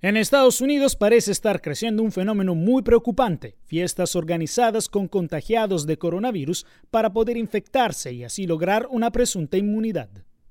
En Estados Unidos parece estar creciendo un fenómeno muy preocupante, fiestas organizadas con contagiados de coronavirus para poder infectarse y así lograr una presunta inmunidad.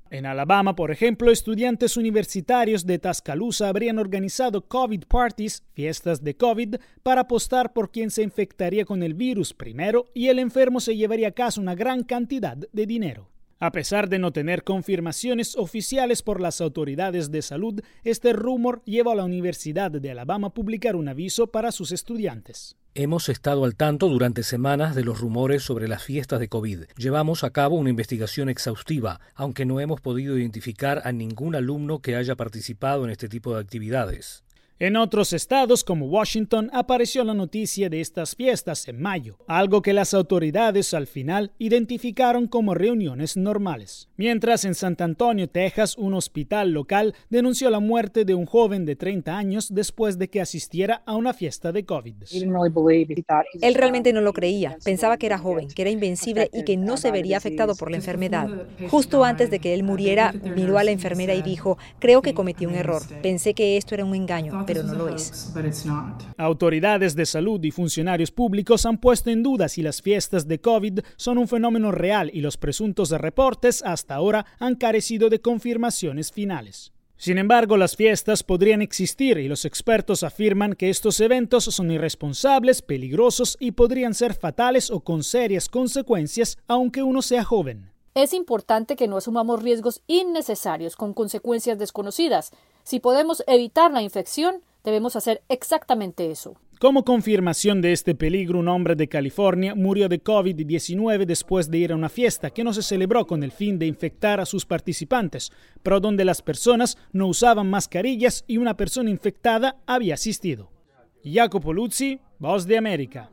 En Alabama, por ejemplo, estudiantes universitarios de Tuscaloosa habrían organizado COVID parties, fiestas de COVID, para apostar por quién se infectaría con el virus primero y el enfermo se llevaría a casa una gran cantidad de dinero. A pesar de no tener confirmaciones oficiales por las autoridades de salud, este rumor lleva a la Universidad de Alabama a publicar un aviso para sus estudiantes. Hemos estado al tanto durante semanas de los rumores sobre las fiestas de COVID. Llevamos a cabo una investigación exhaustiva, aunque no hemos podido identificar a ningún alumno que haya participado en este tipo de actividades. En otros estados como Washington apareció la noticia de estas fiestas en mayo, algo que las autoridades al final identificaron como reuniones normales. Mientras en San Antonio, Texas, un hospital local denunció la muerte de un joven de 30 años después de que asistiera a una fiesta de COVID. Él realmente no lo creía, pensaba que era joven, que era invencible y que no se vería afectado por la enfermedad. Justo antes de que él muriera, miró a la enfermera y dijo, creo que cometí un error, pensé que esto era un engaño pero no lo es. Autoridades de salud y funcionarios públicos han puesto en duda si las fiestas de COVID son un fenómeno real y los presuntos reportes hasta ahora han carecido de confirmaciones finales. Sin embargo, las fiestas podrían existir y los expertos afirman que estos eventos son irresponsables, peligrosos y podrían ser fatales o con serias consecuencias aunque uno sea joven. Es importante que no asumamos riesgos innecesarios con consecuencias desconocidas. Si podemos evitar la infección, debemos hacer exactamente eso. Como confirmación de este peligro, un hombre de California murió de COVID-19 después de ir a una fiesta que no se celebró con el fin de infectar a sus participantes, pero donde las personas no usaban mascarillas y una persona infectada había asistido. Jacopo Luzzi, Voz de América.